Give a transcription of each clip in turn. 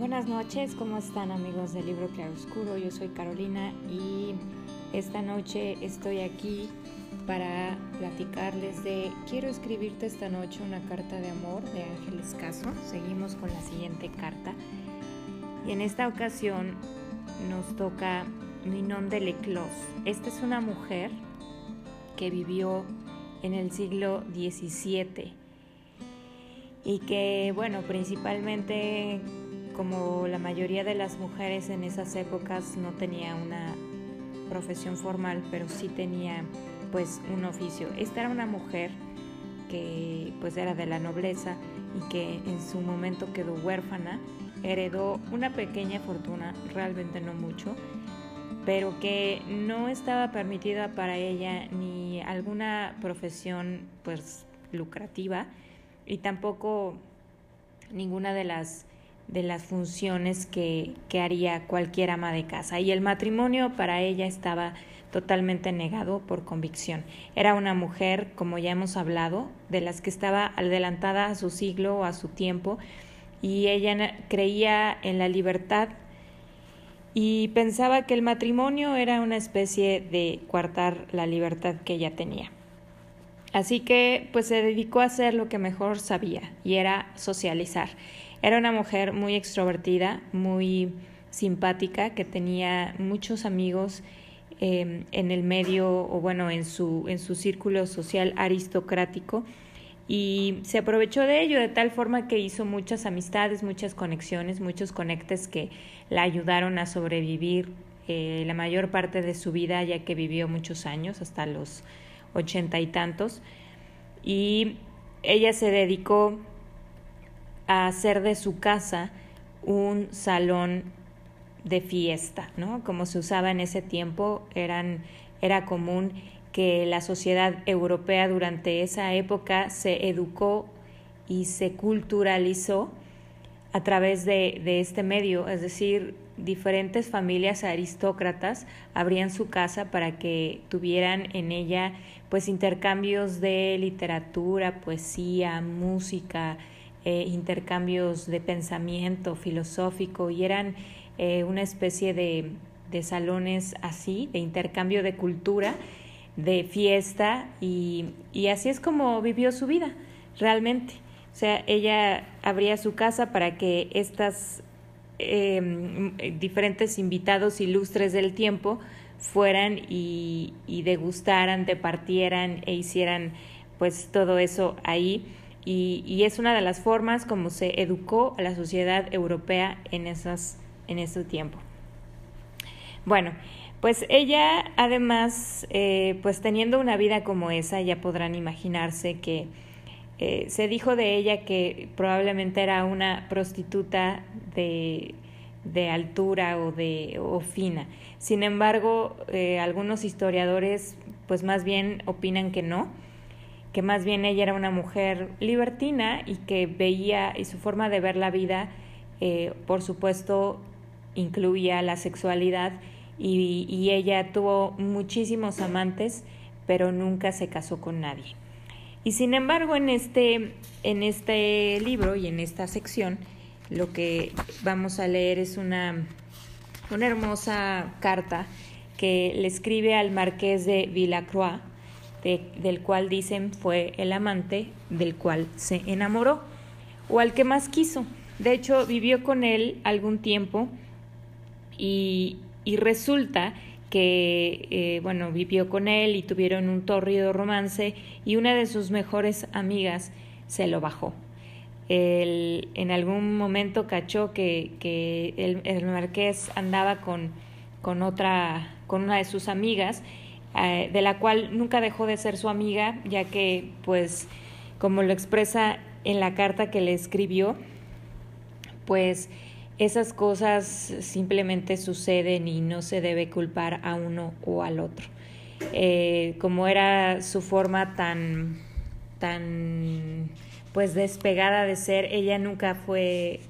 Buenas noches, ¿cómo están amigos del libro Claroscuro? Yo soy Carolina y esta noche estoy aquí para platicarles de Quiero escribirte esta noche una carta de amor de Ángeles Caso. Seguimos con la siguiente carta y en esta ocasión nos toca Ninon de Leclos. Esta es una mujer que vivió en el siglo XVII y que, bueno, principalmente como la mayoría de las mujeres en esas épocas no tenía una profesión formal, pero sí tenía pues un oficio. Esta era una mujer que pues era de la nobleza y que en su momento quedó huérfana, heredó una pequeña fortuna, realmente no mucho, pero que no estaba permitida para ella ni alguna profesión pues lucrativa y tampoco ninguna de las de las funciones que, que, haría cualquier ama de casa. Y el matrimonio para ella estaba totalmente negado por convicción. Era una mujer, como ya hemos hablado, de las que estaba adelantada a su siglo o a su tiempo, y ella creía en la libertad y pensaba que el matrimonio era una especie de coartar la libertad que ella tenía. Así que pues se dedicó a hacer lo que mejor sabía y era socializar. Era una mujer muy extrovertida, muy simpática, que tenía muchos amigos em, en el medio o bueno, en su, en su círculo social aristocrático y se aprovechó de ello de tal forma que hizo muchas amistades, muchas conexiones, muchos conectes que la ayudaron a sobrevivir eh, la mayor parte de su vida, ya que vivió muchos años, hasta los ochenta y tantos, y ella se dedicó a hacer de su casa un salón de fiesta, ¿no? Como se usaba en ese tiempo, era común que la sociedad europea durante esa época se educó y se culturalizó a través de, de este medio, es decir, diferentes familias aristócratas abrían su casa para que tuvieran en ella pues intercambios de literatura, poesía, música, eh, intercambios de pensamiento filosófico y eran eh, una especie de, de, salones así, de intercambio de cultura, de fiesta y, y así es como vivió su vida realmente. O sea, ella abría su casa para que estas Em, diferentes invitados ilustres del tiempo fueran y, y degustaran, departieran e hicieran pues todo eso ahí. Y, y, es una de las formas como se educó a la sociedad europea en, esas, en ese tiempo. Bueno, pues ella además, eh, pues teniendo una vida como esa, ya podrán imaginarse que eh, se dijo de ella que probablemente era una prostituta de, de altura o de o fina. Sin embargo, eh, algunos historiadores pues más bien opinan que no, que más bien ella era una mujer libertina y que veía y su forma de ver la vida, eh, por supuesto, incluía la sexualidad y, y ella tuvo muchísimos amantes, pero nunca se casó con nadie. Y sin embargo, en este, en este libro y en esta sección, lo que vamos a leer es una, una hermosa carta que le escribe al marqués de Villacroix, del cual dicen fue el amante del cual se enamoró, o al que más quiso. De hecho, vivió con él algún tiempo y, resulta que, eh, bueno, vivió con él y tuvieron un torrido romance y una de sus mejores amigas se lo bajó. Él, en algún momento cachó que, que el, el, marqués andaba con, con, otra, con una de sus amigas, eh, de la cual nunca dejó de ser su amiga, ya que, pues, como lo expresa en la carta que le escribió, pues esas cosas simplemente suceden y no se debe culpar a uno o al otro. Eh, como era su forma tan, tan, pues despegada de ser, ella nunca fue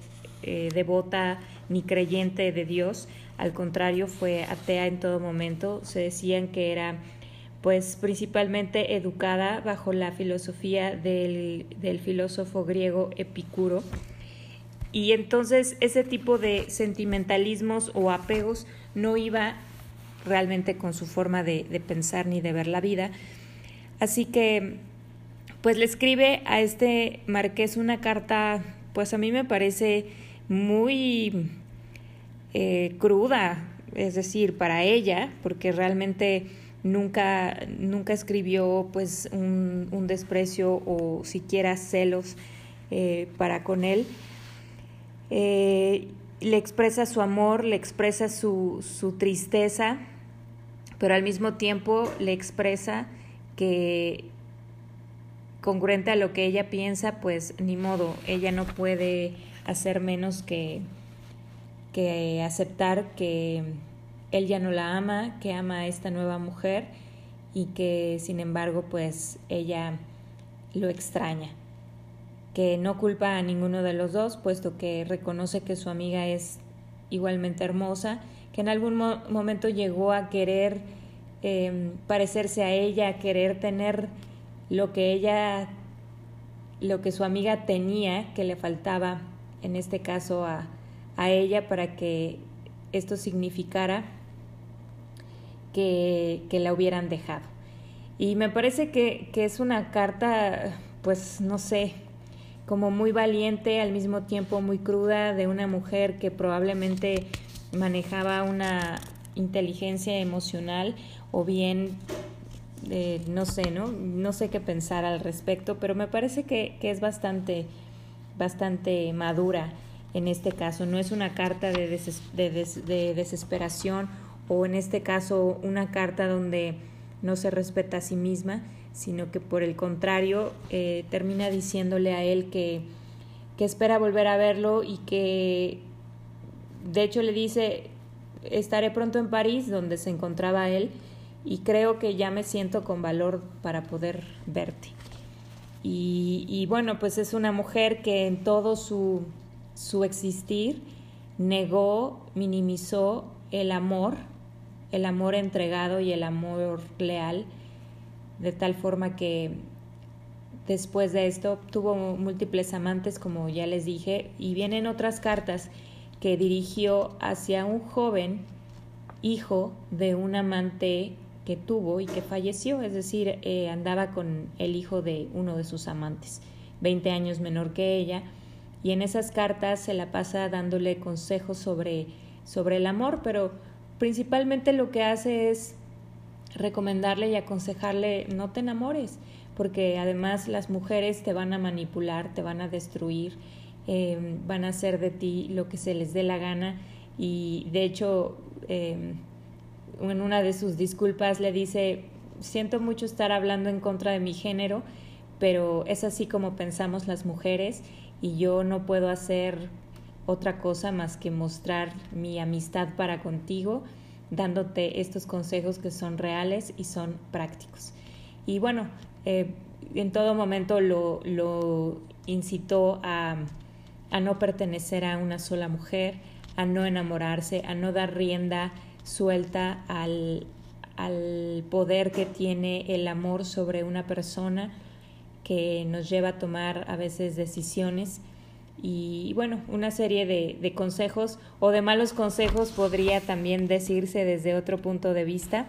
eh, devota ni creyente de Dios, al contrario fue atea en todo momento. Se decían que era pues principalmente educada bajo la filosofía del, filósofo griego Epicuro y entonces ese tipo de sentimentalismos o apegos no iba realmente con su forma de, de pensar ni de ver la vida. Así que, pues le escribe a este marqués una carta, pues a mí me parece muy eh, cruda, es decir, para ella, porque realmente nunca, nunca escribió pues un, un desprecio o siquiera celos eh, para con él. Eh, le expresa su amor, le expresa su, su tristeza, pero al mismo tiempo le expresa que congruente a lo que ella piensa, pues ni modo, ella no puede hacer menos que, que aceptar que él ya no la ama, que ama a esta nueva mujer y que sin embargo pues ella lo extraña, que no culpa a ninguno de los dos, puesto que reconoce que su amiga es igualmente hermosa, que en algún momento llegó a querer em, parecerse a ella, a querer tener lo que ella, lo que su amiga tenía, que le faltaba en este caso a, a ella para que esto significara que, que, la hubieran dejado. Y me parece que, que es una carta, pues no sé, como muy valiente, al mismo tiempo muy cruda, de una mujer que probablemente manejaba una inteligencia emocional o bien eh, no sé, ¿no? No sé qué pensar al respecto, pero me parece que, que es bastante bastante madura en este caso. No es una carta de, de, desesperación o en este caso una carta donde no se respeta a sí misma, sino que por el contrario eh, termina diciéndole a él que, que espera volver a verlo y que de hecho le dice estaré pronto en París donde se encontraba él y creo que ya me siento con valor para poder verte. Y, bueno, pues es una mujer que en todo su, su existir negó, minimizó el amor, el amor entregado y el amor leal, de tal forma que después de esto tuvo múltiples amantes, como ya les dije, y vienen otras cartas que dirigió hacia un joven hijo de un amante que tuvo y que falleció, es decir, eh, andaba con el hijo de uno de sus amantes, 20 años menor que ella, y en esas cartas se la pasa dándole consejos sobre, sobre el amor, pero principalmente lo que hace es recomendarle y aconsejarle no te enamores, porque además las mujeres te van a manipular, te van a destruir, eh, van a hacer de ti lo que se les dé la gana. Y de hecho eh, en una de sus disculpas le dice, siento mucho estar hablando en contra de mi género, pero es así como pensamos las mujeres y yo no puedo hacer otra cosa más que mostrar mi amistad para contigo, dándote estos consejos que son reales y son prácticos. Y bueno, eh, en todo momento lo, lo incitó a, a no pertenecer a una sola mujer, a no enamorarse, a no dar rienda suelta al, al poder que tiene el amor sobre una persona que nos lleva a tomar a veces decisiones y bueno, una serie de, consejos o de malos consejos podría también decirse desde otro punto de vista,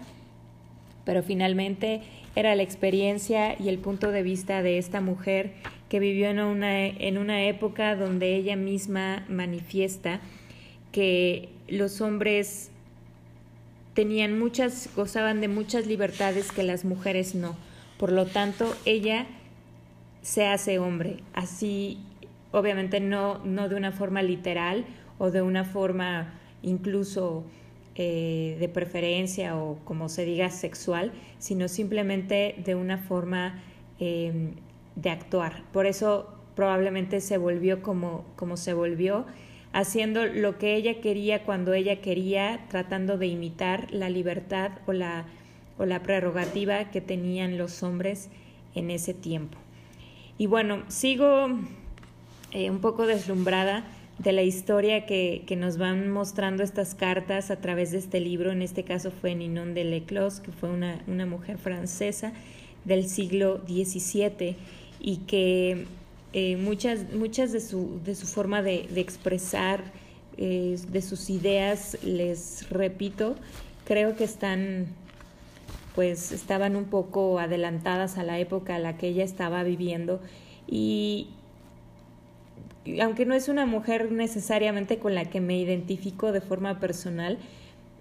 pero finalmente era la experiencia y el punto de vista de esta mujer que vivió en una, en una época donde ella misma manifiesta que los hombres tenían muchas, gozaban de muchas libertades que las mujeres no. Por lo tanto, ella se hace hombre, así obviamente no, no de una forma literal o de una forma incluso eh, de preferencia o como se diga sexual, sino simplemente de una forma em, de actuar. Por eso probablemente se volvió como, como se volvió haciendo lo que ella quería cuando ella quería, tratando de imitar la libertad o la, o la prerrogativa que tenían los hombres en ese tiempo. Y bueno, sigo eh, un poco deslumbrada de la historia que, que, nos van mostrando estas cartas a través de este libro. En este caso fue Ninon de Leclos, que fue una, una mujer francesa del siglo XVII y que eh, muchas, muchas de, su, de su forma de, expresar, eh, de sus ideas, les repito, creo que están, pues estaban un poco adelantadas a la época a la que ella estaba viviendo. Y, aunque no es una mujer necesariamente con la que me identifico de forma personal,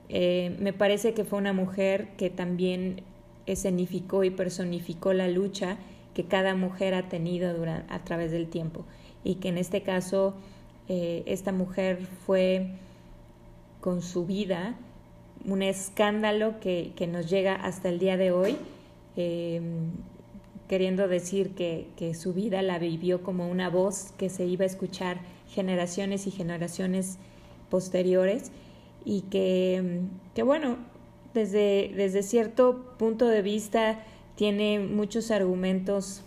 eh, me parece que fue una mujer que también escenificó y personificó la lucha que cada mujer ha tenido durante, a través del tiempo. Y que en este caso eh, esta mujer fue con su vida un escándalo que, que nos llega hasta el día de hoy. Eh, queriendo decir que, su vida la vivió como una voz que se iba a escuchar generaciones y generaciones posteriores y que, bueno, desde, desde cierto punto de vista tiene muchos argumentos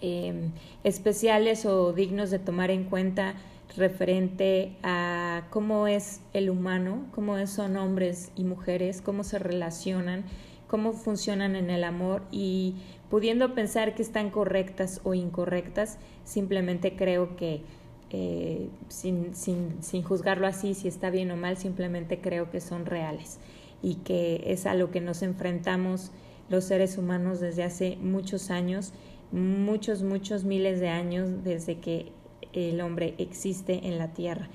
em, especiales o dignos de tomar en cuenta referente a cómo es el humano, cómo son hombres y mujeres, cómo se relacionan, cómo funcionan en el amor y pudiendo pensar que están correctas o incorrectas, simplemente creo que eh, sin, sin, sin juzgarlo así, si está bien o mal, simplemente creo que son reales y que es a lo que nos enfrentamos los seres humanos desde hace muchos años, muchos, muchos miles de años desde que el hombre existe en la tierra.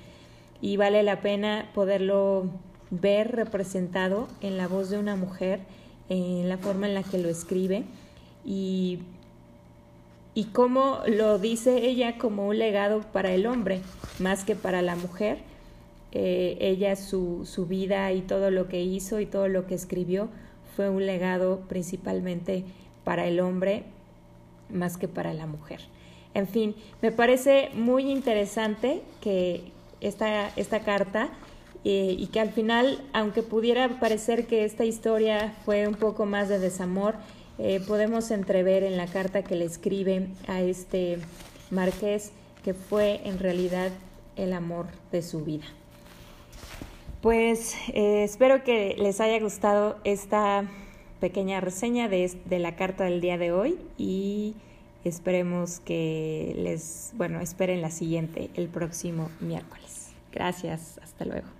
Y vale la pena poderlo ver representado en la voz de una mujer, en la forma en la que lo escribe y, y cómo lo dice ella como un legado para el hombre más que para la mujer. Eh, ella, su, su vida y todo lo que hizo y todo lo que escribió fue un legado principalmente para el hombre más que para la mujer. En fin, me parece muy interesante que esta, esta carta eh, y que al final, aunque pudiera parecer que esta historia fue un poco más de desamor, eh, podemos entrever en la carta que le escribe a este marqués que fue en realidad el amor de su vida. Pues eh, espero que les haya gustado esta pequeña reseña de, de, la carta del día de hoy y esperemos que les, bueno, esperen la siguiente el próximo miércoles. Gracias, hasta luego.